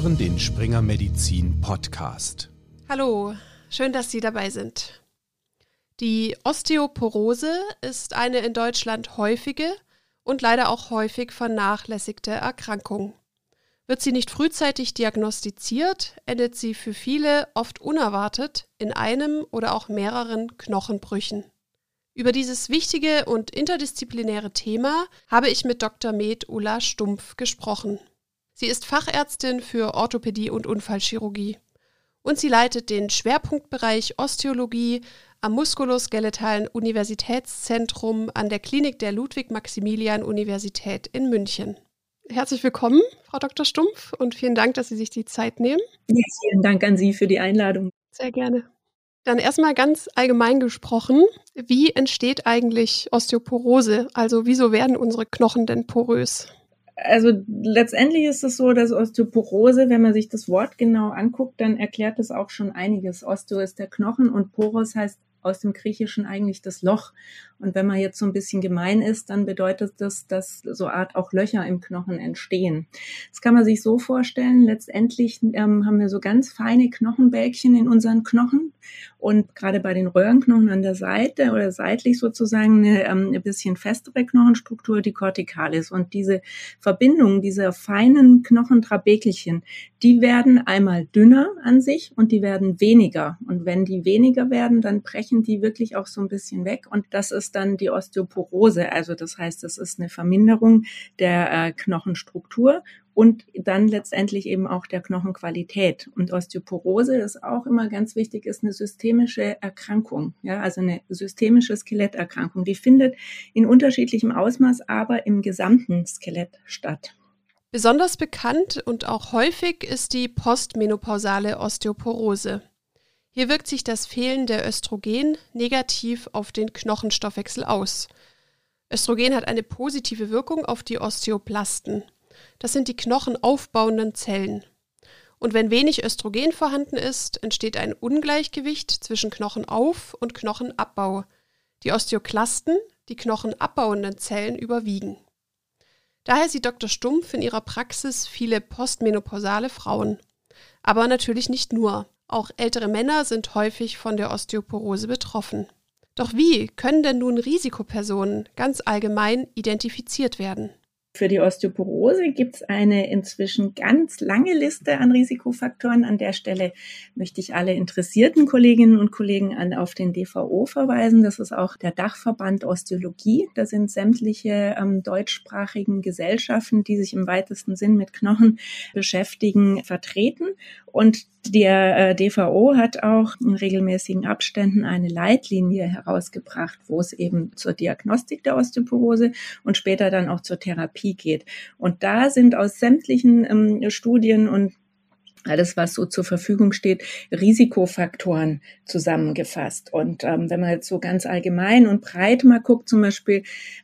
hören den Springer Medizin Podcast. Hallo, schön, dass Sie dabei sind. Die Osteoporose ist eine in Deutschland häufige und leider auch häufig vernachlässigte Erkrankung. Wird sie nicht frühzeitig diagnostiziert, endet sie für viele oft unerwartet in einem oder auch mehreren Knochenbrüchen. Über dieses wichtige und interdisziplinäre Thema habe ich mit Dr. Med Ulla Stumpf gesprochen. Sie ist Fachärztin für Orthopädie und Unfallchirurgie und sie leitet den Schwerpunktbereich Osteologie am Muskuloskeletalen Universitätszentrum an der Klinik der Ludwig-Maximilian-Universität in München. Herzlich willkommen, Frau Dr. Stumpf, und vielen Dank, dass Sie sich die Zeit nehmen. Ja, vielen Dank an Sie für die Einladung. Sehr gerne. Dann erstmal ganz allgemein gesprochen, wie entsteht eigentlich Osteoporose? Also wieso werden unsere Knochen denn porös? Also letztendlich ist es so, dass Osteoporose, wenn man sich das Wort genau anguckt, dann erklärt das auch schon einiges. Osteo ist der Knochen und Poros heißt aus dem Griechischen eigentlich das Loch. Und wenn man jetzt so ein bisschen gemein ist, dann bedeutet das, dass so Art auch Löcher im Knochen entstehen. Das kann man sich so vorstellen. Letztendlich ähm, haben wir so ganz feine Knochenbälkchen in unseren Knochen und gerade bei den Röhrenknochen an der Seite oder seitlich sozusagen eine, ähm, ein bisschen festere Knochenstruktur, die Corticalis. Und diese Verbindungen dieser feinen Knochentrabekelchen, die werden einmal dünner an sich und die werden weniger. Und wenn die weniger werden, dann brechen die wirklich auch so ein bisschen weg. Und das ist dann die Osteoporose. Also das heißt, es ist eine Verminderung der äh, Knochenstruktur und dann letztendlich eben auch der Knochenqualität. Und Osteoporose ist auch immer ganz wichtig, ist eine systemische Erkrankung, ja, also eine systemische Skeletterkrankung. Die findet in unterschiedlichem Ausmaß aber im gesamten Skelett statt. Besonders bekannt und auch häufig ist die postmenopausale Osteoporose. Hier wirkt sich das Fehlen der Östrogen negativ auf den Knochenstoffwechsel aus. Östrogen hat eine positive Wirkung auf die Osteoplasten. Das sind die knochenaufbauenden Zellen. Und wenn wenig Östrogen vorhanden ist, entsteht ein Ungleichgewicht zwischen Knochenauf- und Knochenabbau. Die Osteoklasten, die knochenabbauenden Zellen, überwiegen. Daher sieht Dr. Stumpf in ihrer Praxis viele postmenopausale Frauen. Aber natürlich nicht nur. Auch ältere Männer sind häufig von der Osteoporose betroffen. Doch wie können denn nun Risikopersonen ganz allgemein identifiziert werden? Für die Osteoporose gibt es eine inzwischen ganz lange Liste an Risikofaktoren. An der Stelle möchte ich alle interessierten Kolleginnen und Kollegen an, auf den DVO verweisen. Das ist auch der Dachverband Osteologie. Da sind sämtliche ähm, deutschsprachigen Gesellschaften, die sich im weitesten Sinn mit Knochen beschäftigen, vertreten. Und der äh, DVO hat auch in regelmäßigen Abständen eine Leitlinie herausgebracht, wo es eben zur Diagnostik der Osteoporose und später dann auch zur Therapie geht. Und da sind aus sämtlichen ähm, Studien und alles, was so zur Verfügung steht, Risikofaktoren zusammengefasst. Und ähm, wenn man jetzt so ganz allgemein und breit mal guckt, zum Beispiel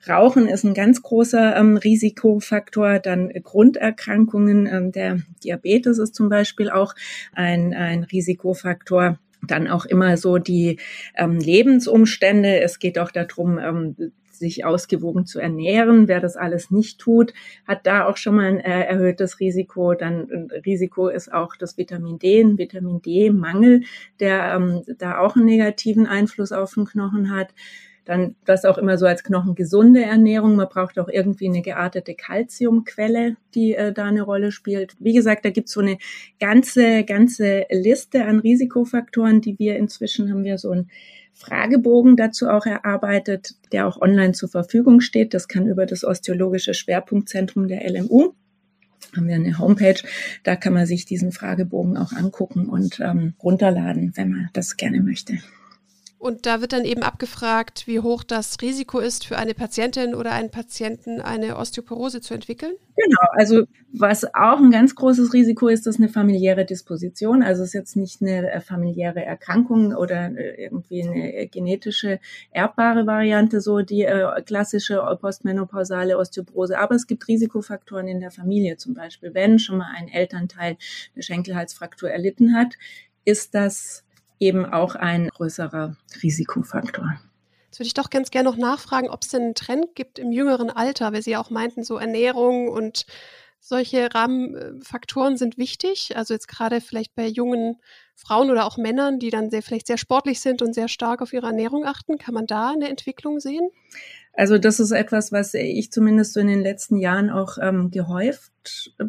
Rauchen ist ein ganz großer ähm, Risikofaktor, dann Grunderkrankungen, ähm, der Diabetes ist zum Beispiel auch ein, ein Risikofaktor dann auch immer so die ähm, Lebensumstände. Es geht auch darum, ähm, sich ausgewogen zu ernähren. Wer das alles nicht tut, hat da auch schon mal ein äh, erhöhtes Risiko. Dann ein Risiko ist auch das Vitamin D, ein Vitamin D-Mangel, der ähm, da auch einen negativen Einfluss auf den Knochen hat. Dann das auch immer so als knochengesunde Ernährung. Man braucht auch irgendwie eine geartete Kalziumquelle, die äh, da eine Rolle spielt. Wie gesagt, da gibt's so eine ganze, ganze Liste an Risikofaktoren, die wir inzwischen haben wir so ein Fragebogen dazu auch erarbeitet, der auch online zur Verfügung steht. Das kann über das Osteologische Schwerpunktzentrum der LMU haben wir eine Homepage, da kann man sich diesen Fragebogen auch angucken und ähm, runterladen, wenn man das gerne möchte. Und da wird dann eben abgefragt, wie hoch das Risiko ist, für eine Patientin oder einen Patienten eine Osteoporose zu entwickeln? Genau, also was auch ein ganz großes Risiko ist, ist eine familiäre Disposition. Also es ist jetzt nicht eine äh, familiäre Erkrankung oder äh, irgendwie eine genetische erbbare Variante, so die äh, klassische postmenopausale Osteoporose. Aber es gibt Risikofaktoren in der Familie zum Beispiel. Wenn schon mal ein Elternteil eine Schenkelhalsfraktur erlitten hat, ist das eben auch ein größerer Risikofaktor. Jetzt würde ich doch ganz gerne noch nachfragen, ob es denn einen Trend gibt im jüngeren Alter, weil Sie ja auch meinten, so Ernährung und solche Rahmenfaktoren sind wichtig. Also jetzt gerade vielleicht bei jungen Frauen oder auch Männern, die dann sehr, vielleicht sehr sportlich sind und sehr stark auf ihre Ernährung achten. Kann man da eine Entwicklung sehen? Also das ist etwas, was ich zumindest so in den letzten Jahren auch ähm, gehäuft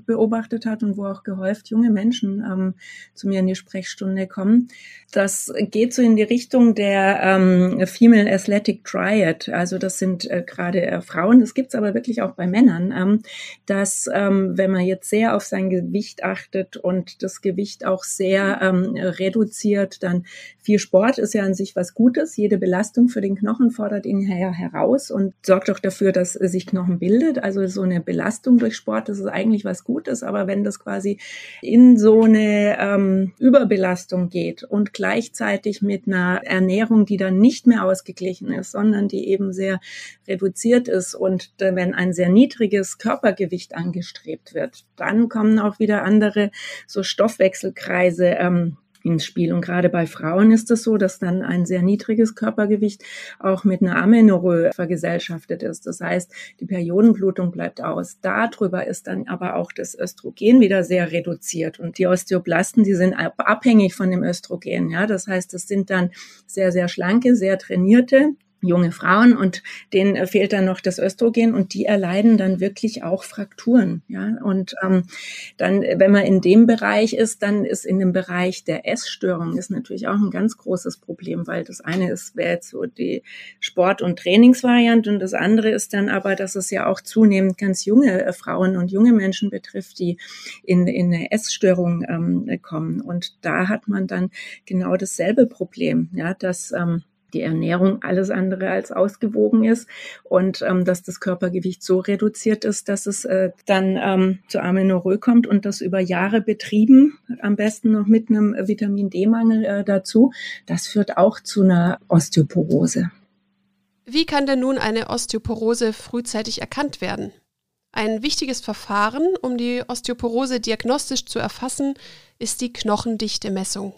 beobachtet hat und wo auch gehäuft junge Menschen ähm, zu mir in die Sprechstunde kommen. Das geht so in die Richtung der ähm, Female Athletic Triad. Also das sind äh, gerade äh, Frauen, das gibt's aber wirklich auch bei Männern, ähm, dass ähm, wenn man jetzt sehr auf sein Gewicht achtet und das Gewicht auch sehr ähm, reduziert, dann viel Sport ist ja an sich was Gutes. Jede Belastung für den Knochen fordert ihn her heraus und sorgt auch dafür, dass sich Knochen bildet. Also so eine Belastung durch Sport, das ist eigentlich eigentlich was Gutes, aber wenn das quasi in so eine ähm, Überbelastung geht und gleichzeitig mit einer Ernährung, die dann nicht mehr ausgeglichen ist, sondern die eben sehr reduziert ist und wenn ein sehr niedriges Körpergewicht angestrebt wird, dann kommen auch wieder andere so Stoffwechselkreise ähm, ins Spiel. Und gerade bei Frauen ist es so, dass dann ein sehr niedriges Körpergewicht auch mit einer Amenorrhoe vergesellschaftet ist. Das heißt, die Periodenblutung bleibt aus. Darüber ist dann aber auch das Östrogen wieder sehr reduziert. Und die Osteoblasten, die sind abhängig von dem Östrogen. Ja, das heißt, das sind dann sehr, sehr schlanke, sehr trainierte junge Frauen und denen äh, fehlt dann noch das Östrogen und die erleiden dann wirklich auch Frakturen. Ja, und ähm, dann, wenn man in dem Bereich ist, dann ist in dem Bereich der Essstörung ist natürlich auch ein ganz großes Problem, weil das eine ist, wäre jetzt so die Sport- und Trainingsvariante und das andere ist dann aber, dass es ja auch zunehmend ganz junge äh, Frauen und junge Menschen betrifft, die in, in eine Essstörung ähm, kommen. Und da hat man dann genau dasselbe Problem, ja, dass ähm, die Ernährung alles andere als ausgewogen ist und ähm, dass das Körpergewicht so reduziert ist, dass es äh, dann ähm, zu Amenorrhoe kommt und das über Jahre betrieben, am besten noch mit einem Vitamin D-Mangel äh, dazu. Das führt auch zu einer Osteoporose. Wie kann denn nun eine Osteoporose frühzeitig erkannt werden? Ein wichtiges Verfahren, um die Osteoporose diagnostisch zu erfassen, ist die Knochendichte-Messung.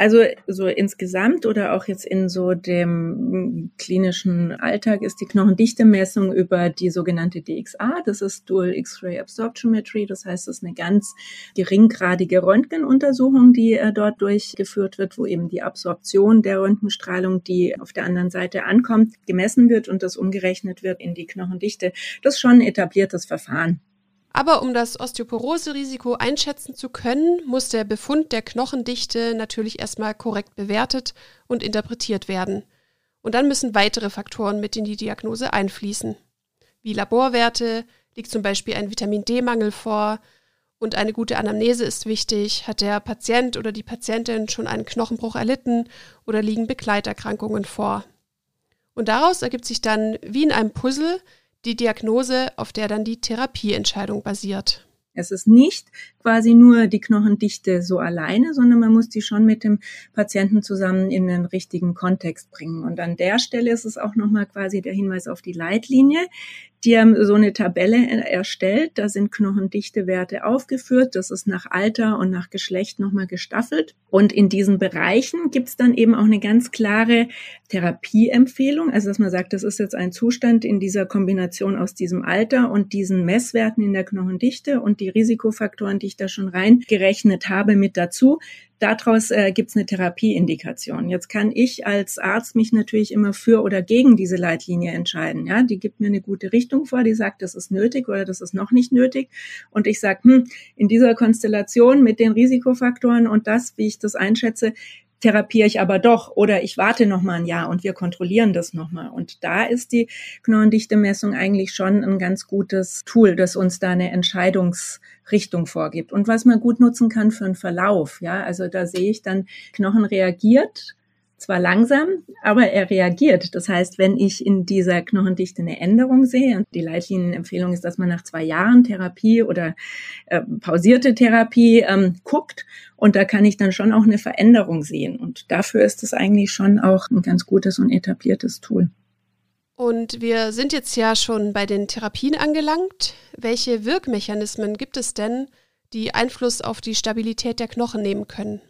Also so insgesamt oder auch jetzt in so dem klinischen Alltag ist die Knochendichte-Messung über die sogenannte DXA, das ist Dual X-Ray Absorptiometry, das heißt, es ist eine ganz geringgradige Röntgenuntersuchung, die äh, dort durchgeführt wird, wo eben die Absorption der Röntgenstrahlung, die auf der anderen Seite ankommt, gemessen wird und das umgerechnet wird in die Knochendichte. Das ist schon ein etabliertes Verfahren. Aber um das Osteoporose-Risiko einschätzen zu können, muss der Befund der Knochendichte natürlich erstmal korrekt bewertet und interpretiert werden. Und dann müssen weitere Faktoren mit in die Diagnose einfließen. Wie Laborwerte, liegt zum Beispiel ein Vitamin D-Mangel vor und eine gute Anamnese ist wichtig. Hat der Patient oder die Patientin schon einen Knochenbruch erlitten oder liegen Begleiterkrankungen vor? Und daraus ergibt sich dann wie in einem Puzzle die Diagnose, auf der dann die Therapieentscheidung basiert. Es ist nicht quasi nur die Knochendichte so alleine, sondern man muss die schon mit dem Patienten zusammen in den richtigen Kontext bringen. Und an der Stelle ist es auch nochmal quasi der Hinweis auf die Leitlinie. Die haben so eine Tabelle erstellt, da sind Knochendichtewerte aufgeführt, das ist nach Alter und nach Geschlecht nochmal gestaffelt. Und in diesen Bereichen gibt es dann eben auch eine ganz klare Therapieempfehlung, also dass man sagt, das ist jetzt ein Zustand in dieser Kombination aus diesem Alter und diesen Messwerten in der Knochendichte und die Risikofaktoren, die ich da schon reingerechnet habe, mit dazu. Daraus äh, gibt es eine Therapieindikation. Jetzt kann ich als Arzt mich natürlich immer für oder gegen diese Leitlinie entscheiden. Ja, die gibt mir eine gute Richtung vor, die sagt, das ist nötig oder das ist noch nicht nötig. Und ich sage, hm, in dieser Konstellation mit den Risikofaktoren und das, wie ich das einschätze, therapiere ich aber doch oder ich warte noch mal ein Jahr und wir kontrollieren das noch mal. Und da ist die Knochendichte-Messung eigentlich schon ein ganz gutes Tool, das uns da eine Entscheidungsrichtung vorgibt und was man gut nutzen kann für einen Verlauf. Ja, also da sehe ich dann Knochen reagiert zwar langsam, aber er reagiert. Das heißt, wenn ich in dieser Knochendichte eine Änderung sehe, und die Leitlinienempfehlung ist, dass man nach zwei Jahren Therapie oder äh, pausierte Therapie ähm, guckt und da kann ich dann schon auch eine Veränderung sehen. Und dafür ist es eigentlich schon auch ein ganz gutes und etabliertes Tool. Und wir sind jetzt ja schon bei den Therapien angelangt. Welche Wirkmechanismen gibt es denn, die Einfluss auf die Stabilität der Knochen nehmen können?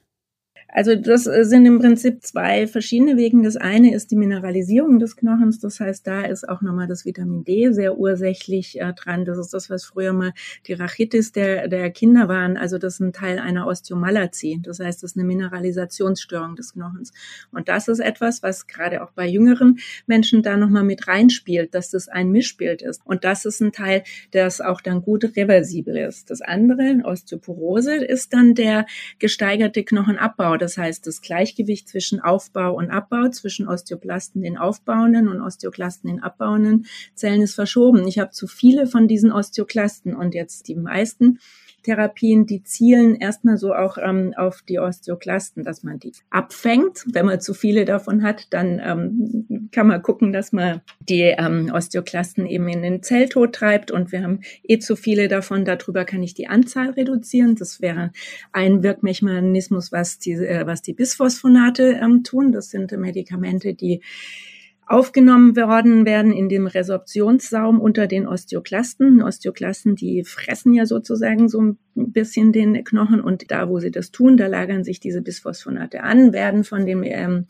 Also das äh, sind im Prinzip zwei verschiedene Wege. Das eine ist die Mineralisierung des Knochens. Das heißt, da ist auch nochmal das Vitamin D sehr ursächlich äh, dran. Das ist das, was früher mal die Rachitis der, der Kinder waren. Also das ist ein Teil einer Osteomalazie. Das heißt, das ist eine Mineralisationsstörung des Knochens. Und das ist etwas, was gerade auch bei jüngeren Menschen da nochmal mit reinspielt, dass das ein Mischbild ist. Und das ist ein Teil, das auch dann gut reversibel ist. Das andere, Osteoporose, ist dann der gesteigerte Knochenabbau das heißt, das Gleichgewicht zwischen Aufbau und Abbau, zwischen Osteoplasten in aufbauenden und Osteoklasten in abbauenden Zellen ist verschoben. Ich habe zu viele von diesen Osteoklasten und jetzt die meisten Therapien, die zielen erstmal so auch ähm, auf die Osteoklasten, dass man die abfängt. Wenn man zu viele davon hat, dann ähm, kann man gucken, dass man die ähm, Osteoklasten eben in den Zelltod treibt und wir haben eh zu viele davon. Darüber kann ich die Anzahl reduzieren. Das wäre ein Wirkmechanismus, was die, äh, was die Bisphosphonate ähm, tun. Das sind Medikamente, die aufgenommen worden werden in dem Resorptionssaum unter den Osteoklasten. Osteoklasten, die fressen ja sozusagen so ein bisschen den Knochen und da, wo sie das tun, da lagern sich diese Bisphosphonate an, werden von dem ähm,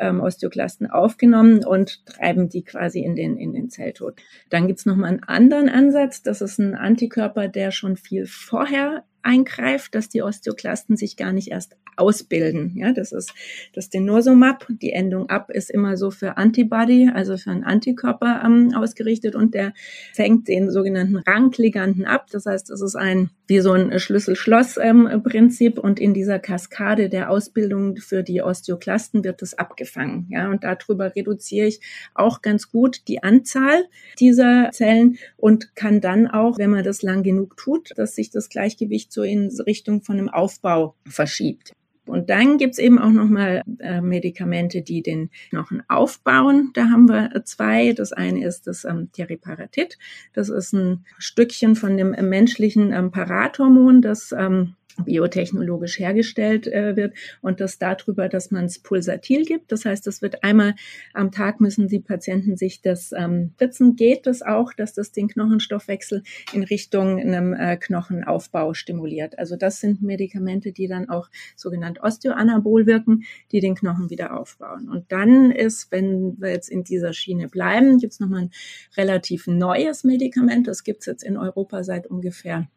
ähm, Osteoklasten aufgenommen und treiben die quasi in den, in den Zelltod. Dann gibt's noch mal einen anderen Ansatz. Das ist ein Antikörper, der schon viel vorher eingreift, dass die Osteoklasten sich gar nicht erst ausbilden. Ja, das ist das Denosumab. Die Endung ab ist immer so für Antibody, also für einen Antikörper ähm, ausgerichtet und der fängt den sogenannten Rankliganten ab. Das heißt, es ist ein wie so ein Schlüssel-Schloss-Prinzip ähm, und in dieser Kaskade der Ausbildung für die Osteoklasten wird es abgefangen. Ja, und darüber reduziere ich auch ganz gut die Anzahl dieser Zellen und kann dann auch, wenn man das lang genug tut, dass sich das Gleichgewicht so in Richtung von einem Aufbau verschiebt. Und dann gibt's eben auch nochmal äh, Medikamente, die den Knochen aufbauen. Da haben wir zwei. Das eine ist das ähm, Teriparatid. Das ist ein Stückchen von dem menschlichen ähm, Parathormon, das ähm, biotechnologisch hergestellt äh, wird und das darüber, dass man es pulsatil gibt. Das heißt, es wird einmal am Tag müssen die Patienten sich das ähm, spritzen. Geht das auch, dass das den Knochenstoffwechsel in Richtung einem äh, Knochenaufbau stimuliert? Also das sind Medikamente, die dann auch sogenannt osteoanabol wirken, die den Knochen wieder aufbauen. Und dann ist, wenn wir jetzt in dieser Schiene bleiben, gibt es nochmal ein relativ neues Medikament. Das gibt es jetzt in Europa seit ungefähr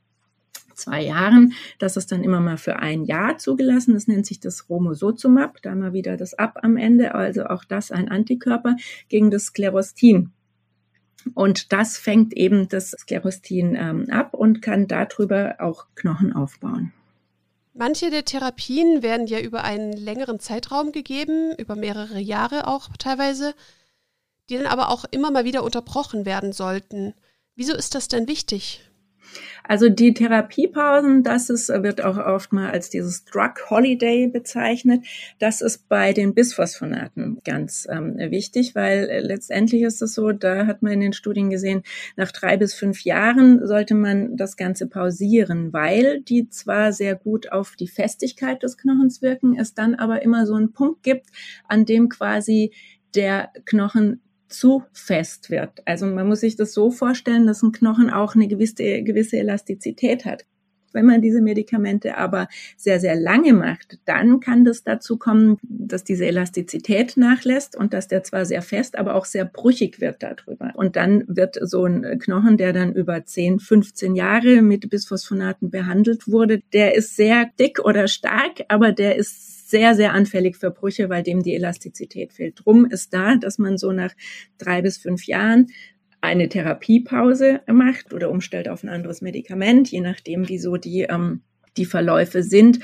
zwei Jahren. Das ist dann immer mal für ein Jahr zugelassen. Das nennt sich das Romosozumab. Da mal wieder das Ab am Ende. Also auch das ein Antikörper gegen das Sklerostin. Und das fängt eben das Sklerostin ähm, ab und kann darüber auch Knochen aufbauen. Manche der Therapien werden ja über einen längeren Zeitraum gegeben, über mehrere Jahre auch teilweise, die dann aber auch immer mal wieder unterbrochen werden sollten. Wieso ist das denn wichtig? Also die Therapiepausen, das ist, wird auch oft mal als dieses Drug Holiday bezeichnet. Das ist bei den Bisphosphonaten ganz ähm, wichtig, weil äh, letztendlich ist es so, da hat man in den Studien gesehen, nach drei bis fünf Jahren sollte man das Ganze pausieren, weil die zwar sehr gut auf die Festigkeit des Knochens wirken, es dann aber immer so einen Punkt gibt, an dem quasi der Knochen zu fest wird. Also man muss sich das so vorstellen, dass ein Knochen auch eine gewisse, gewisse Elastizität hat. Wenn man diese Medikamente aber sehr, sehr lange macht, dann kann das dazu kommen, dass diese Elastizität nachlässt und dass der zwar sehr fest, aber auch sehr brüchig wird darüber. Und dann wird so ein Knochen, der dann über 10, 15 Jahre mit Bisphosphonaten behandelt wurde, der ist sehr dick oder stark, aber der ist sehr, sehr anfällig für Brüche, weil dem die Elastizität fehlt. Drum ist da, dass man so nach drei bis fünf Jahren eine Therapiepause macht oder umstellt auf ein anderes Medikament, je nachdem, wieso die ähm, die Verläufe sind.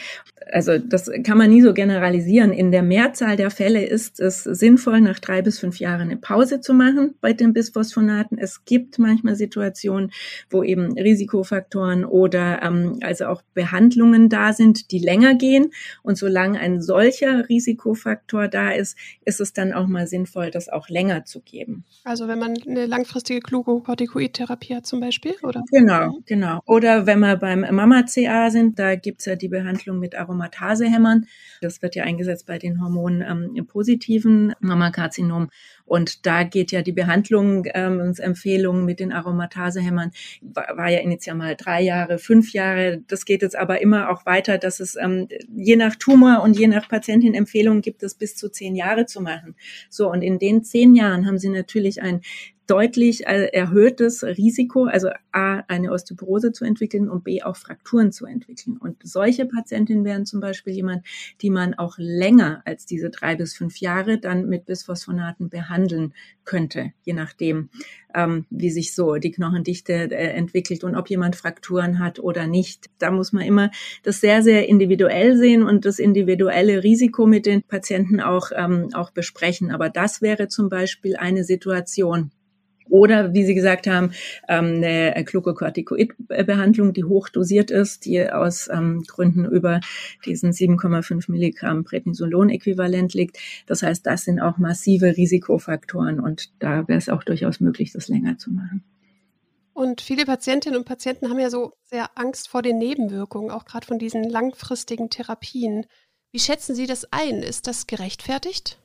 Also das kann man nie so generalisieren. In der Mehrzahl der Fälle ist es sinnvoll, nach drei bis fünf Jahren eine Pause zu machen bei den Bisphosphonaten. Es gibt manchmal Situationen, wo eben Risikofaktoren oder ähm, also auch Behandlungen da sind, die länger gehen. Und solange ein solcher Risikofaktor da ist, ist es dann auch mal sinnvoll, das auch länger zu geben. Also wenn man eine langfristige Glucocorticoid-Therapie hat zum Beispiel, oder? Genau, genau. Oder wenn wir beim Mama-CA sind, da gibt's ja die Behandlung mit Aromatasehämmern. Das wird ja eingesetzt bei den Hormonen ähm, im positiven Mammakarzinom. Und da geht ja die Behandlung, ähm, Empfehlungen mit den Aromatasehämmern, war, war ja initial mal drei Jahre, fünf Jahre. Das geht jetzt aber immer auch weiter, dass es ähm, je nach Tumor und je nach Patientin Empfehlungen gibt es bis zu zehn Jahre zu machen. So, und in den zehn Jahren haben sie natürlich ein deutlich äh, erhöhtes Risiko, also A, eine Osteoporose zu entwickeln und B, auch Frakturen zu entwickeln. Und solche Patientinnen wären zum Beispiel jemand, die man auch länger als diese drei bis fünf Jahre dann mit Bisphosphonaten behandeln könnte, je nachdem, ähm, wie sich so die Knochendichte äh, entwickelt und ob jemand Frakturen hat oder nicht. Da muss man immer das sehr, sehr individuell sehen und das individuelle Risiko mit den Patienten auch, ähm, auch besprechen. Aber das wäre zum Beispiel eine Situation, oder, wie Sie gesagt haben, ähm, eine Glucocorticoid-Behandlung, die hochdosiert ist, die aus ähm, Gründen über diesen 7,5 Milligramm Prednisolon-Äquivalent liegt. Das heißt, das sind auch massive Risikofaktoren und da wäre es auch durchaus möglich, das länger zu machen. Und viele Patientinnen und Patienten haben ja so sehr Angst vor den Nebenwirkungen, auch gerade von diesen langfristigen Therapien. Wie schätzen Sie das ein? Ist das gerechtfertigt?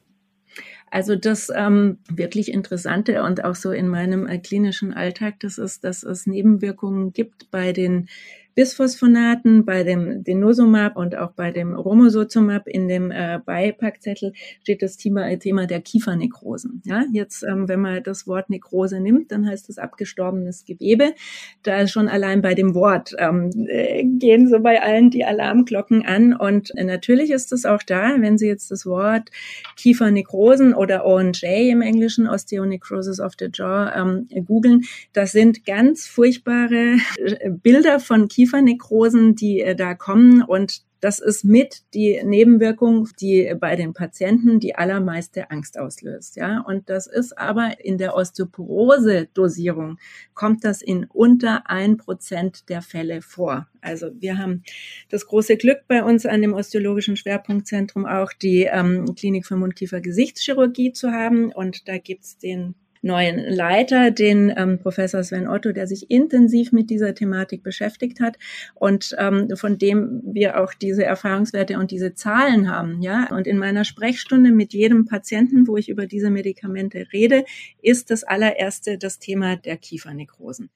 Also das ähm, wirklich Interessante und auch so in meinem äh, klinischen Alltag, das ist, dass es Nebenwirkungen gibt bei den Bisphosphonaten, bei dem Denosumab und auch bei dem Romosozumab in dem äh, Beipackzettel steht das Thema, äh, Thema der Kiefernekrosen. Ja, jetzt, ähm, wenn man das Wort Nekrose nimmt, dann heißt es abgestorbenes Gewebe. Da schon allein bei dem Wort ähm, äh, gehen so bei allen die Alarmglocken an. Und äh, natürlich ist es auch da, wenn Sie jetzt das Wort Kiefernekrosen oder ONJ im Englischen, Osteonecrosis of the Jaw, ähm, googeln, das sind ganz furchtbare äh, Bilder von Kiefernekrosen Kiefernekrosen, die äh, da kommen und das ist mit die Nebenwirkung, die bei den Patienten die allermeiste Angst auslöst, ja. Und das ist aber in der Osteoporose-Dosierung kommt das in unter ein Prozent der Fälle vor. Also wir haben das große Glück bei uns an dem Osteologischen Schwerpunktzentrum auch die ähm, Klinik für Mundkiefer-Gesichtschirurgie zu haben. Und da gibt's den neuen Leiter, den ähm, Professor Sven Otto, der sich intensiv mit dieser Thematik beschäftigt hat und ähm, von dem wir auch diese Erfahrungswerte und diese Zahlen haben. Ja, und in meiner Sprechstunde mit jedem Patienten, wo ich über diese Medikamente rede, ist das allererste das Thema der Kiefernekrosen.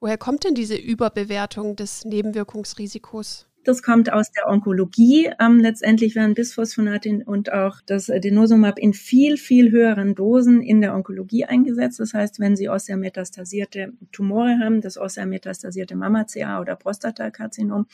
Woher kommt denn diese Überbewertung des Nebenwirkungsrisikos? Das kommt aus der Onkologie. Ähm, letztendlich werden Bisphosphonatin und auch das Denosumab in viel, viel höheren Dosen in der Onkologie eingesetzt. Das heißt, wenn Sie osseometastasierte Tumore haben, das osseometastasierte Mama-CA oder Prostatakarzinom,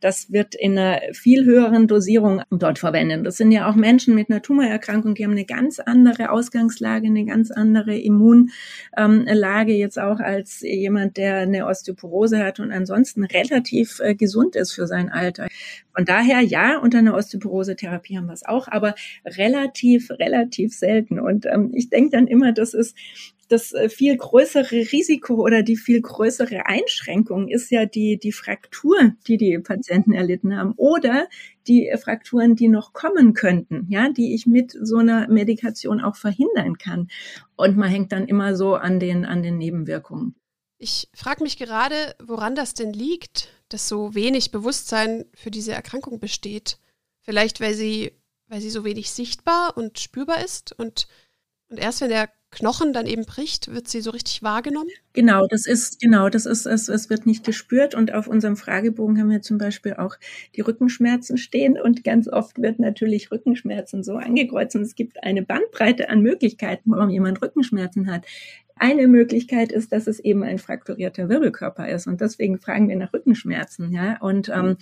das wird in einer viel höheren Dosierung dort verwendet. Das sind ja auch Menschen mit einer Tumorerkrankung, die haben eine ganz andere Ausgangslage, eine ganz andere Immunlage jetzt auch als jemand, der eine Osteoporose hat und ansonsten relativ äh, gesund ist für sein Alter. Von daher, ja, unter einer Osteoporose-Therapie haben wir es auch, aber relativ, relativ selten. Und ähm, ich denke dann immer, das ist das äh, viel größere Risiko oder die viel größere Einschränkung ist ja die, die Fraktur, die die Patienten erlitten haben oder die Frakturen, die noch kommen könnten, ja, die ich mit so einer Medikation auch verhindern kann. Und man hängt dann immer so an den, an den Nebenwirkungen. Ich frage mich gerade, woran das denn liegt, dass so wenig Bewusstsein für diese Erkrankung besteht. Vielleicht, weil sie, weil sie so wenig sichtbar und spürbar ist und, und erst wenn der Knochen dann eben bricht, wird sie so richtig wahrgenommen? Genau, das ist, genau, das ist, es, es wird nicht gespürt und auf unserem Fragebogen haben wir zum Beispiel auch die Rückenschmerzen stehen und ganz oft wird natürlich Rückenschmerzen so angekreuzt und es gibt eine Bandbreite an Möglichkeiten, warum jemand Rückenschmerzen hat. Eine Möglichkeit ist, dass es eben ein frakturierter Wirbelkörper ist. Und deswegen fragen wir nach Rückenschmerzen, ja. Und ähm,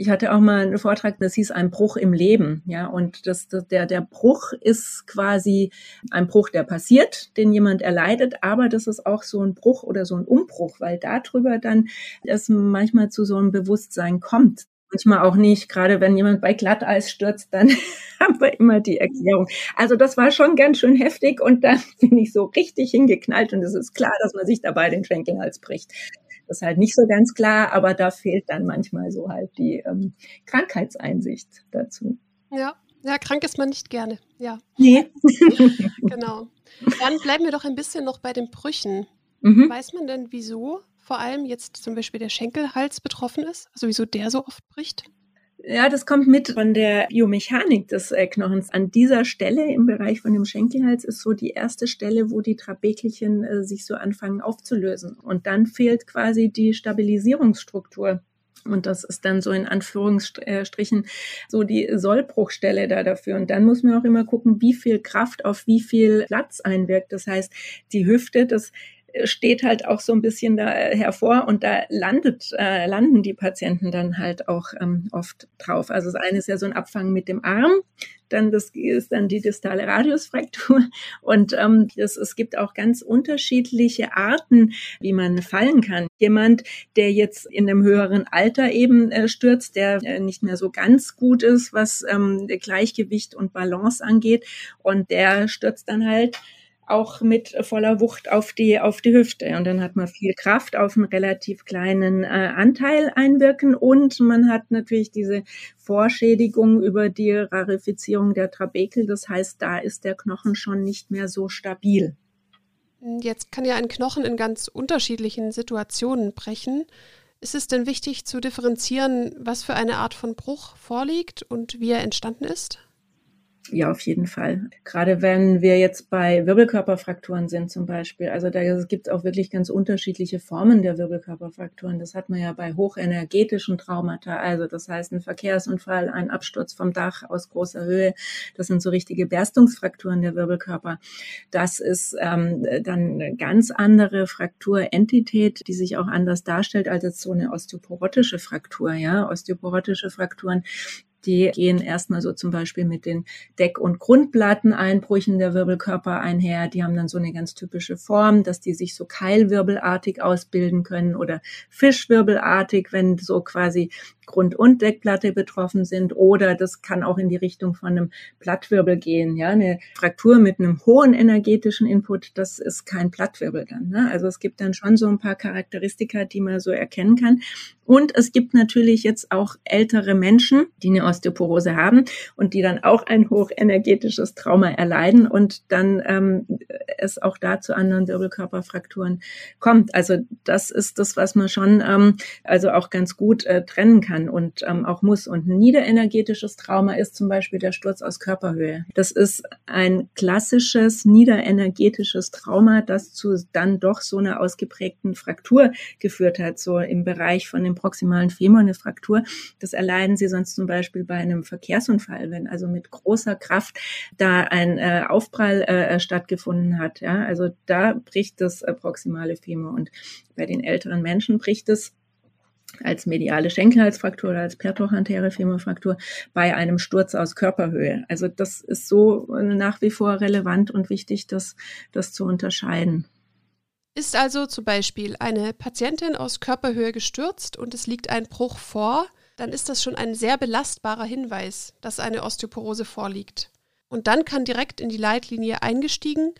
ich hatte auch mal einen Vortrag, das hieß ein Bruch im Leben, ja, und das, das, der, der Bruch ist quasi ein Bruch, der passiert, den jemand erleidet, aber das ist auch so ein Bruch oder so ein Umbruch, weil darüber dann es manchmal zu so einem Bewusstsein kommt, manchmal auch nicht. Gerade wenn jemand bei Glatteis stürzt, dann haben wir immer die Erklärung. Also das war schon ganz schön heftig und dann bin ich so richtig hingeknallt und es ist klar, dass man sich dabei den Schenkelhals bricht. Das ist halt nicht so ganz klar, aber da fehlt dann manchmal so halt die ähm, Krankheitseinsicht dazu. Ja, ja, krank ist man nicht gerne. Ja. Nee. genau. Dann bleiben wir doch ein bisschen noch bei den Brüchen. Mhm. Weiß man denn, wieso vor allem jetzt zum Beispiel der Schenkelhals betroffen ist? Also wieso der so oft bricht? Ja, das kommt mit von der Biomechanik des äh, Knochens. An dieser Stelle im Bereich von dem Schenkelhals ist so die erste Stelle, wo die Trabekelchen äh, sich so anfangen aufzulösen. Und dann fehlt quasi die Stabilisierungsstruktur. Und das ist dann so in Anführungsstrichen so die Sollbruchstelle da dafür. Und dann muss man auch immer gucken, wie viel Kraft auf wie viel Platz einwirkt. Das heißt, die Hüfte, das steht halt auch so ein bisschen da hervor und da landet, äh, landen die Patienten dann halt auch ähm, oft drauf. Also das eine ist ja so ein Abfangen mit dem Arm, dann das ist dann die distale Radiusfraktur und ähm, das, es gibt auch ganz unterschiedliche Arten, wie man fallen kann. Jemand, der jetzt in einem höheren Alter eben äh, stürzt, der äh, nicht mehr so ganz gut ist, was ähm, Gleichgewicht und Balance angeht und der stürzt dann halt auch mit voller Wucht auf die, auf die Hüfte. Und dann hat man viel Kraft auf einen relativ kleinen äh, Anteil einwirken und man hat natürlich diese Vorschädigung über die Rarifizierung der Trabekel. Das heißt, da ist der Knochen schon nicht mehr so stabil. Jetzt kann ja ein Knochen in ganz unterschiedlichen Situationen brechen. Ist es denn wichtig zu differenzieren, was für eine Art von Bruch vorliegt und wie er entstanden ist? Ja, auf jeden Fall. Gerade wenn wir jetzt bei Wirbelkörperfrakturen sind zum Beispiel. Also da gibt es auch wirklich ganz unterschiedliche Formen der Wirbelkörperfrakturen. Das hat man ja bei hochenergetischen Traumata. Also das heißt ein Verkehrsunfall, ein Absturz vom Dach aus großer Höhe. Das sind so richtige Berstungsfrakturen der Wirbelkörper. Das ist ähm, dann eine ganz andere Frakturentität, die sich auch anders darstellt als jetzt so eine osteoporotische Fraktur. Ja, osteoporotische Frakturen, die gehen erstmal so zum Beispiel mit den Deck- und Grundplatteneinbrüchen der Wirbelkörper einher. Die haben dann so eine ganz typische Form, dass die sich so keilwirbelartig ausbilden können oder fischwirbelartig, wenn so quasi Grund- und Deckplatte betroffen sind. Oder das kann auch in die Richtung von einem Plattwirbel gehen. Ja, eine Fraktur mit einem hohen energetischen Input, das ist kein Plattwirbel dann. Ne? Also es gibt dann schon so ein paar Charakteristika, die man so erkennen kann. Und es gibt natürlich jetzt auch ältere Menschen, die eine Osteoporose haben und die dann auch ein hochenergetisches Trauma erleiden und dann ähm, es auch da zu anderen Wirbelkörperfrakturen kommt. Also das ist das, was man schon ähm, also auch ganz gut äh, trennen kann und ähm, auch muss. Und ein niederenergetisches Trauma ist zum Beispiel der Sturz aus Körperhöhe. Das ist ein klassisches niederenergetisches Trauma, das zu dann doch so einer ausgeprägten Fraktur geführt hat, so im Bereich von dem proximalen Femur eine Fraktur. Das erleiden sie sonst zum Beispiel bei einem Verkehrsunfall, wenn also mit großer Kraft da ein äh, Aufprall äh, stattgefunden hat. Ja, also da bricht das äh, proximale Femur und bei den älteren Menschen bricht es als mediale Schenkelhalsfraktur oder als pertorantäre Femurfraktur bei einem Sturz aus Körperhöhe. Also das ist so nach wie vor relevant und wichtig, das, das zu unterscheiden. Ist also zum Beispiel eine Patientin aus Körperhöhe gestürzt und es liegt ein Bruch vor, dann ist das schon ein sehr belastbarer Hinweis, dass eine Osteoporose vorliegt. Und dann kann direkt in die Leitlinie eingestiegen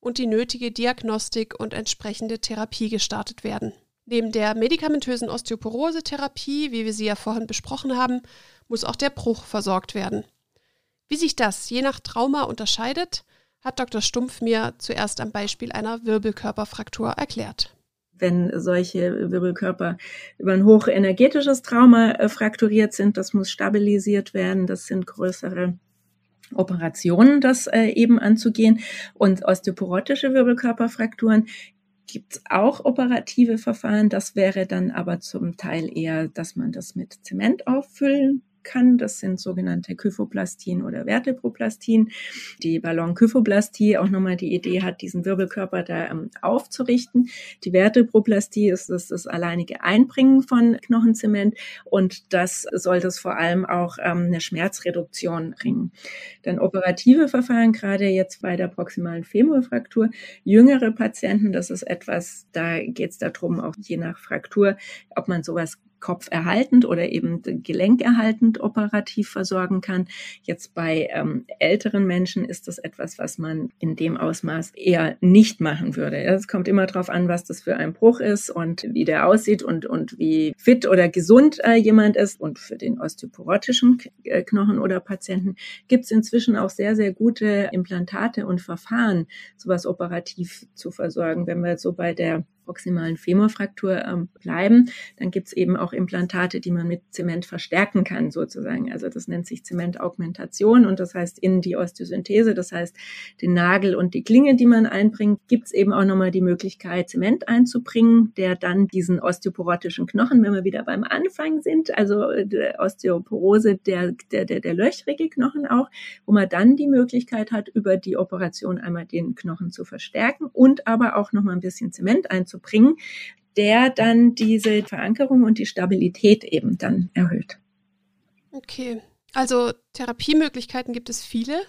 und die nötige Diagnostik und entsprechende Therapie gestartet werden. Neben der medikamentösen Osteoporose-Therapie, wie wir sie ja vorhin besprochen haben, muss auch der Bruch versorgt werden. Wie sich das je nach Trauma unterscheidet, hat Dr. Stumpf mir zuerst am Beispiel einer Wirbelkörperfraktur erklärt. Wenn solche Wirbelkörper über ein hochenergetisches Trauma äh, frakturiert sind, das muss stabilisiert werden, das sind größere Operationen, das äh, eben anzugehen. Und osteoporotische Wirbelkörperfrakturen gibt es auch operative Verfahren. Das wäre dann aber zum Teil eher, dass man das mit Zement auffüllen kann. Das sind sogenannte Kyphoplastien oder Verteproplastien. Die Ballonkyphoplastie auch nochmal die Idee hat, diesen Wirbelkörper da ähm, aufzurichten. Die Vertebroplastie ist das, das alleinige Einbringen von Knochenzement und das soll das vor allem auch ähm, eine Schmerzreduktion bringen. Dann operative Verfahren, gerade jetzt bei der proximalen Femurfraktur, jüngere Patienten, das ist etwas, da geht es darum, auch je nach Fraktur, ob man sowas kopferhaltend oder eben gelenkerhaltend operativ versorgen kann. Jetzt bei ähm, älteren Menschen ist das etwas, was man in dem Ausmaß eher nicht machen würde. Es kommt immer darauf an, was das für ein Bruch ist und wie der aussieht und, und wie fit oder gesund äh, jemand ist. Und für den osteoporotischen äh, Knochen oder Patienten gibt es inzwischen auch sehr, sehr gute Implantate und Verfahren, sowas operativ zu versorgen. Wenn wir so bei der proximalen Femorfraktur ähm, bleiben. Dann gibt's eben auch Implantate, die man mit Zement verstärken kann, sozusagen. Also das nennt sich Zementaugmentation und das heißt in die Osteosynthese, das heißt den Nagel und die Klinge, die man einbringt, gibt's eben auch nochmal die Möglichkeit, Zement einzubringen, der dann diesen osteoporotischen Knochen, wenn wir wieder beim Anfang sind, also äh, Osteoporose, der, der, der, der löchrige Knochen auch, wo man dann die Möglichkeit hat, über die Operation einmal den Knochen zu verstärken und aber auch nochmal ein bisschen Zement einzubringen, der dann diese Verankerung und die Stabilität eben dann erhöht. Okay, also Therapiemöglichkeiten gibt es viele.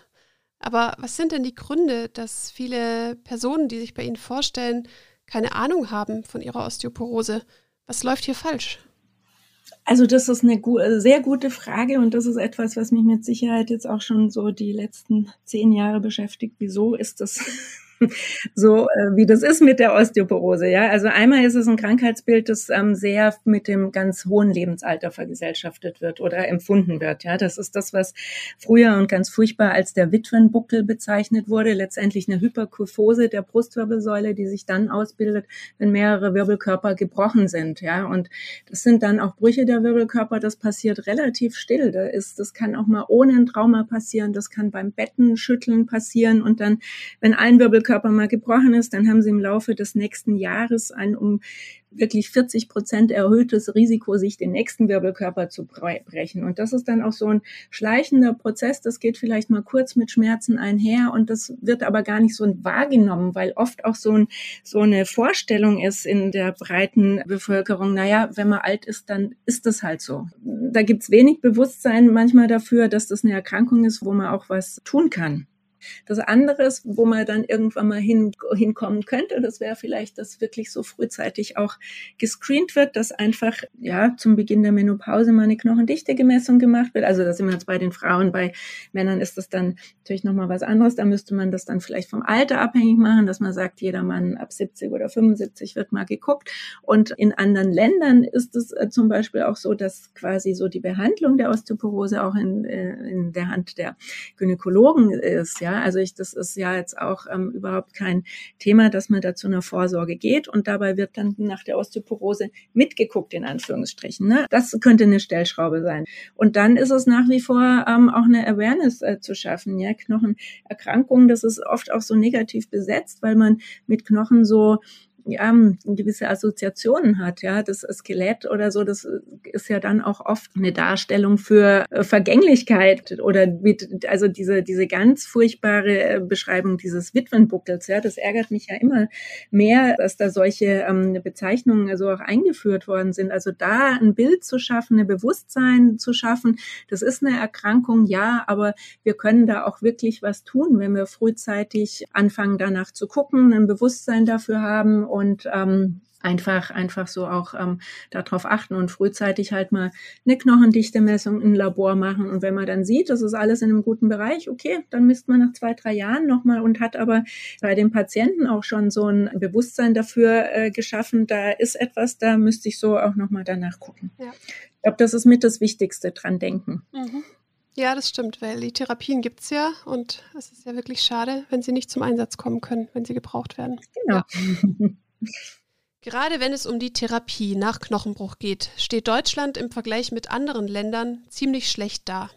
Aber was sind denn die Gründe, dass viele Personen, die sich bei Ihnen vorstellen, keine Ahnung haben von ihrer Osteoporose? Was läuft hier falsch? Also das ist eine sehr gute Frage und das ist etwas, was mich mit Sicherheit jetzt auch schon so die letzten zehn Jahre beschäftigt. Wieso ist das so äh, wie das ist mit der Osteoporose. Ja, also einmal ist es ein Krankheitsbild, das ähm, sehr mit dem ganz hohen Lebensalter vergesellschaftet wird oder empfunden wird. Ja, das ist das, was früher und ganz furchtbar als der Witwenbuckel bezeichnet wurde. Letztendlich eine Hyperkyphose der Brustwirbelsäule, die sich dann ausbildet, wenn mehrere Wirbelkörper gebrochen sind. Ja, und das sind dann auch Brüche der Wirbelkörper. Das passiert relativ still. Da ist, das kann auch mal ohne ein Trauma passieren. Das kann beim Betten schütteln passieren und dann, wenn ein Wirbelkörper Oberkörper mal gebrochen ist, dann haben sie im Laufe des nächsten Jahres ein um wirklich 40 Prozent erhöhtes Risiko, sich den nächsten Wirbelkörper zu brechen. Und das ist dann auch so ein schleichender Prozess. Das geht vielleicht mal kurz mit Schmerzen einher und das wird aber gar nicht so wahrgenommen, weil oft auch so, ein, so eine Vorstellung ist in der breiten Bevölkerung, naja, wenn man alt ist, dann ist das halt so. Da gibt's wenig Bewusstsein manchmal dafür, dass das eine Erkrankung ist, wo man auch was tun kann. Das andere ist, wo man dann irgendwann mal hin, hinkommen könnte, das wäre vielleicht, dass wirklich so frühzeitig auch gescreent wird, dass einfach ja zum Beginn der Menopause mal eine Knochendichtegemessung gemacht wird. Also da sind wir jetzt bei den Frauen, bei Männern ist das dann natürlich nochmal was anderes. Da müsste man das dann vielleicht vom Alter abhängig machen, dass man sagt, jeder Mann ab 70 oder 75 wird mal geguckt. Und in anderen Ländern ist es äh, zum Beispiel auch so, dass quasi so die Behandlung der Osteoporose auch in, äh, in der Hand der Gynäkologen ist, ja also ich, das ist ja jetzt auch ähm, überhaupt kein Thema, dass man da zu einer Vorsorge geht und dabei wird dann nach der Osteoporose mitgeguckt, in Anführungsstrichen. Ne? Das könnte eine Stellschraube sein. Und dann ist es nach wie vor ähm, auch eine Awareness äh, zu schaffen. Ja, Knochenerkrankungen, das ist oft auch so negativ besetzt, weil man mit Knochen so ja, gewisse Assoziationen hat. Ja, das Skelett oder so, das ist ja dann auch oft eine Darstellung für äh, Vergänglichkeit oder mit, also diese, diese ganz furchtbare äh, Beschreibung dieses Witwenbuckels. Ja, das ärgert mich ja immer mehr, dass da solche ähm, Bezeichnungen also auch eingeführt worden sind. Also da ein Bild zu schaffen, ein Bewusstsein zu schaffen, das ist eine Erkrankung, ja, aber wir können da auch wirklich was tun, wenn wir frühzeitig anfangen, danach zu gucken, ein Bewusstsein dafür haben und ähm, einfach einfach so auch ähm, darauf achten und frühzeitig halt mal eine Knochendichte-Messung im Labor machen und wenn man dann sieht, das ist alles in einem guten Bereich, okay, dann misst man nach zwei drei Jahren nochmal und hat aber bei den Patienten auch schon so ein Bewusstsein dafür äh, geschaffen, da ist etwas, da müsste ich so auch nochmal danach gucken. Ja. Ich glaube, das ist mit das Wichtigste dran denken. Mhm. Ja, das stimmt, weil die Therapien gibt es ja und es ist ja wirklich schade, wenn sie nicht zum Einsatz kommen können, wenn sie gebraucht werden. Genau. Ja. Gerade wenn es um die Therapie nach Knochenbruch geht, steht Deutschland im Vergleich mit anderen Ländern ziemlich schlecht da.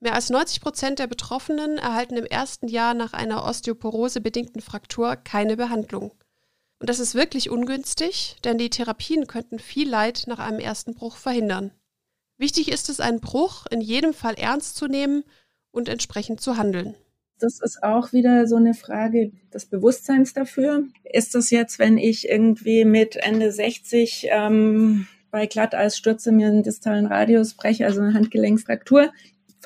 Mehr als 90 Prozent der Betroffenen erhalten im ersten Jahr nach einer Osteoporose-bedingten Fraktur keine Behandlung. Und das ist wirklich ungünstig, denn die Therapien könnten viel Leid nach einem ersten Bruch verhindern. Wichtig ist es, einen Bruch in jedem Fall ernst zu nehmen und entsprechend zu handeln. Das ist auch wieder so eine Frage des Bewusstseins dafür. Ist das jetzt, wenn ich irgendwie mit Ende 60 ähm, bei Glatteis stürze, mir einen distalen Radius breche, also eine Handgelenksfraktur,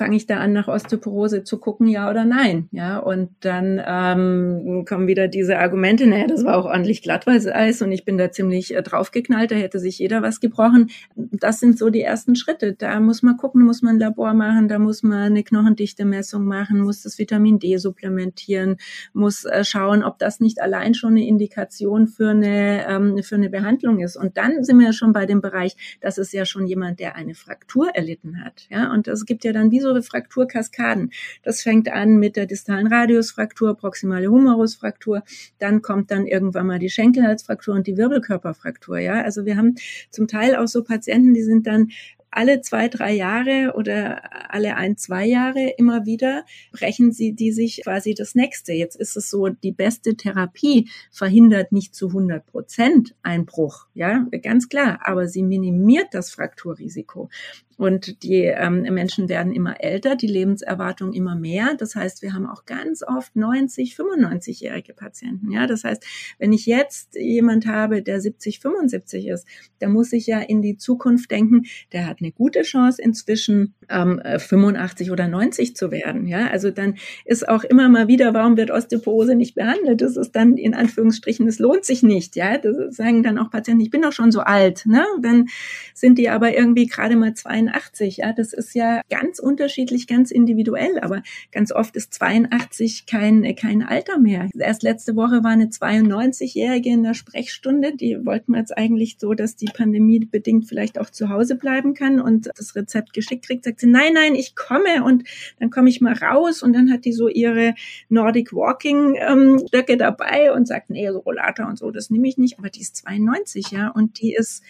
fange ich da an, nach Osteoporose zu gucken, ja oder nein? Ja, und dann ähm, kommen wieder diese Argumente, naja, das war auch ordentlich Glattweißeis und ich bin da ziemlich äh, draufgeknallt, da hätte sich jeder was gebrochen. Das sind so die ersten Schritte. Da muss man gucken, muss man ein Labor machen, da muss man eine Knochendichte-Messung machen, muss das Vitamin D supplementieren, muss äh, schauen, ob das nicht allein schon eine Indikation für eine, ähm, für eine Behandlung ist. Und dann sind wir ja schon bei dem Bereich, das ist ja schon jemand, der eine Fraktur erlitten hat. Ja, und es gibt ja dann wie so mehrere Frakturkaskaden. Das fängt an mit der distalen Radiusfraktur, proximale Humerusfraktur, dann kommt dann irgendwann mal die Schenkelhalsfraktur und die Wirbelkörperfraktur. Ja, also wir haben zum Teil auch so Patienten, die sind dann alle zwei, drei Jahre oder alle ein, zwei Jahre immer wieder brechen sie die sich quasi das nächste. Jetzt ist es so, die beste Therapie verhindert nicht zu 100 Prozent Einbruch. Ja, ganz klar. Aber sie minimiert das Frakturrisiko. Und die ähm, Menschen werden immer älter, die Lebenserwartung immer mehr. Das heißt, wir haben auch ganz oft 90, 95-jährige Patienten. Ja, das heißt, wenn ich jetzt jemand habe, der 70, 75 ist, da muss ich ja in die Zukunft denken, der hat eine gute Chance inzwischen ähm, 85 oder 90 zu werden. Ja, also dann ist auch immer mal wieder, warum wird Osteoporose nicht behandelt? Das ist dann in Anführungsstrichen, es lohnt sich nicht. Ja, das sagen dann auch Patienten, ich bin doch schon so alt. Ne? Dann sind die aber irgendwie gerade mal 82 82, ja, das ist ja ganz unterschiedlich, ganz individuell, aber ganz oft ist 82 kein, kein Alter mehr. Erst letzte Woche war eine 92-Jährige in der Sprechstunde, die wollten wir jetzt eigentlich so, dass die Pandemie bedingt vielleicht auch zu Hause bleiben kann und das Rezept geschickt kriegt, sagt sie, nein, nein, ich komme. Und dann komme ich mal raus und dann hat die so ihre Nordic Walking ähm, dabei und sagt, nee, so Rollator und so, das nehme ich nicht, aber die ist 92, ja, und die ist,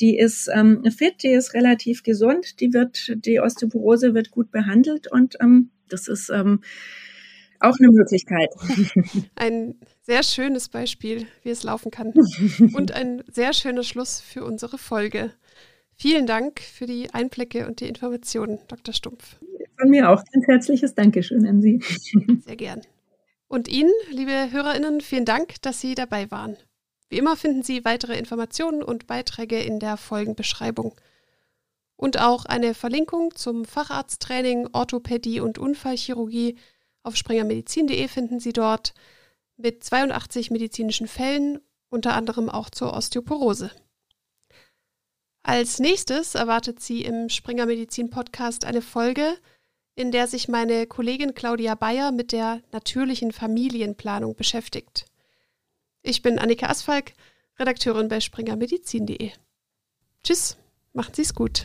die ist ähm, fit, die ist relativ gesund, die wird, die Osteoporose wird gut behandelt und ähm, das ist ähm, auch eine Möglichkeit. Ein sehr schönes Beispiel, wie es laufen kann. Und ein sehr schöner Schluss für unsere Folge. Vielen Dank für die Einblicke und die Informationen, Dr. Stumpf. Von mir auch ganz herzliches Dankeschön an Sie. Sehr gern. Und Ihnen, liebe HörerInnen, vielen Dank, dass Sie dabei waren. Wie immer finden Sie weitere Informationen und Beiträge in der Folgenbeschreibung. Und auch eine Verlinkung zum Facharzttraining Orthopädie und Unfallchirurgie auf springermedizin.de finden Sie dort mit 82 medizinischen Fällen, unter anderem auch zur Osteoporose. Als nächstes erwartet Sie im Springer Medizin Podcast eine Folge, in der sich meine Kollegin Claudia Bayer mit der natürlichen Familienplanung beschäftigt. Ich bin Annika Asfalk, Redakteurin bei springermedizin.de. Tschüss, macht Sie's gut.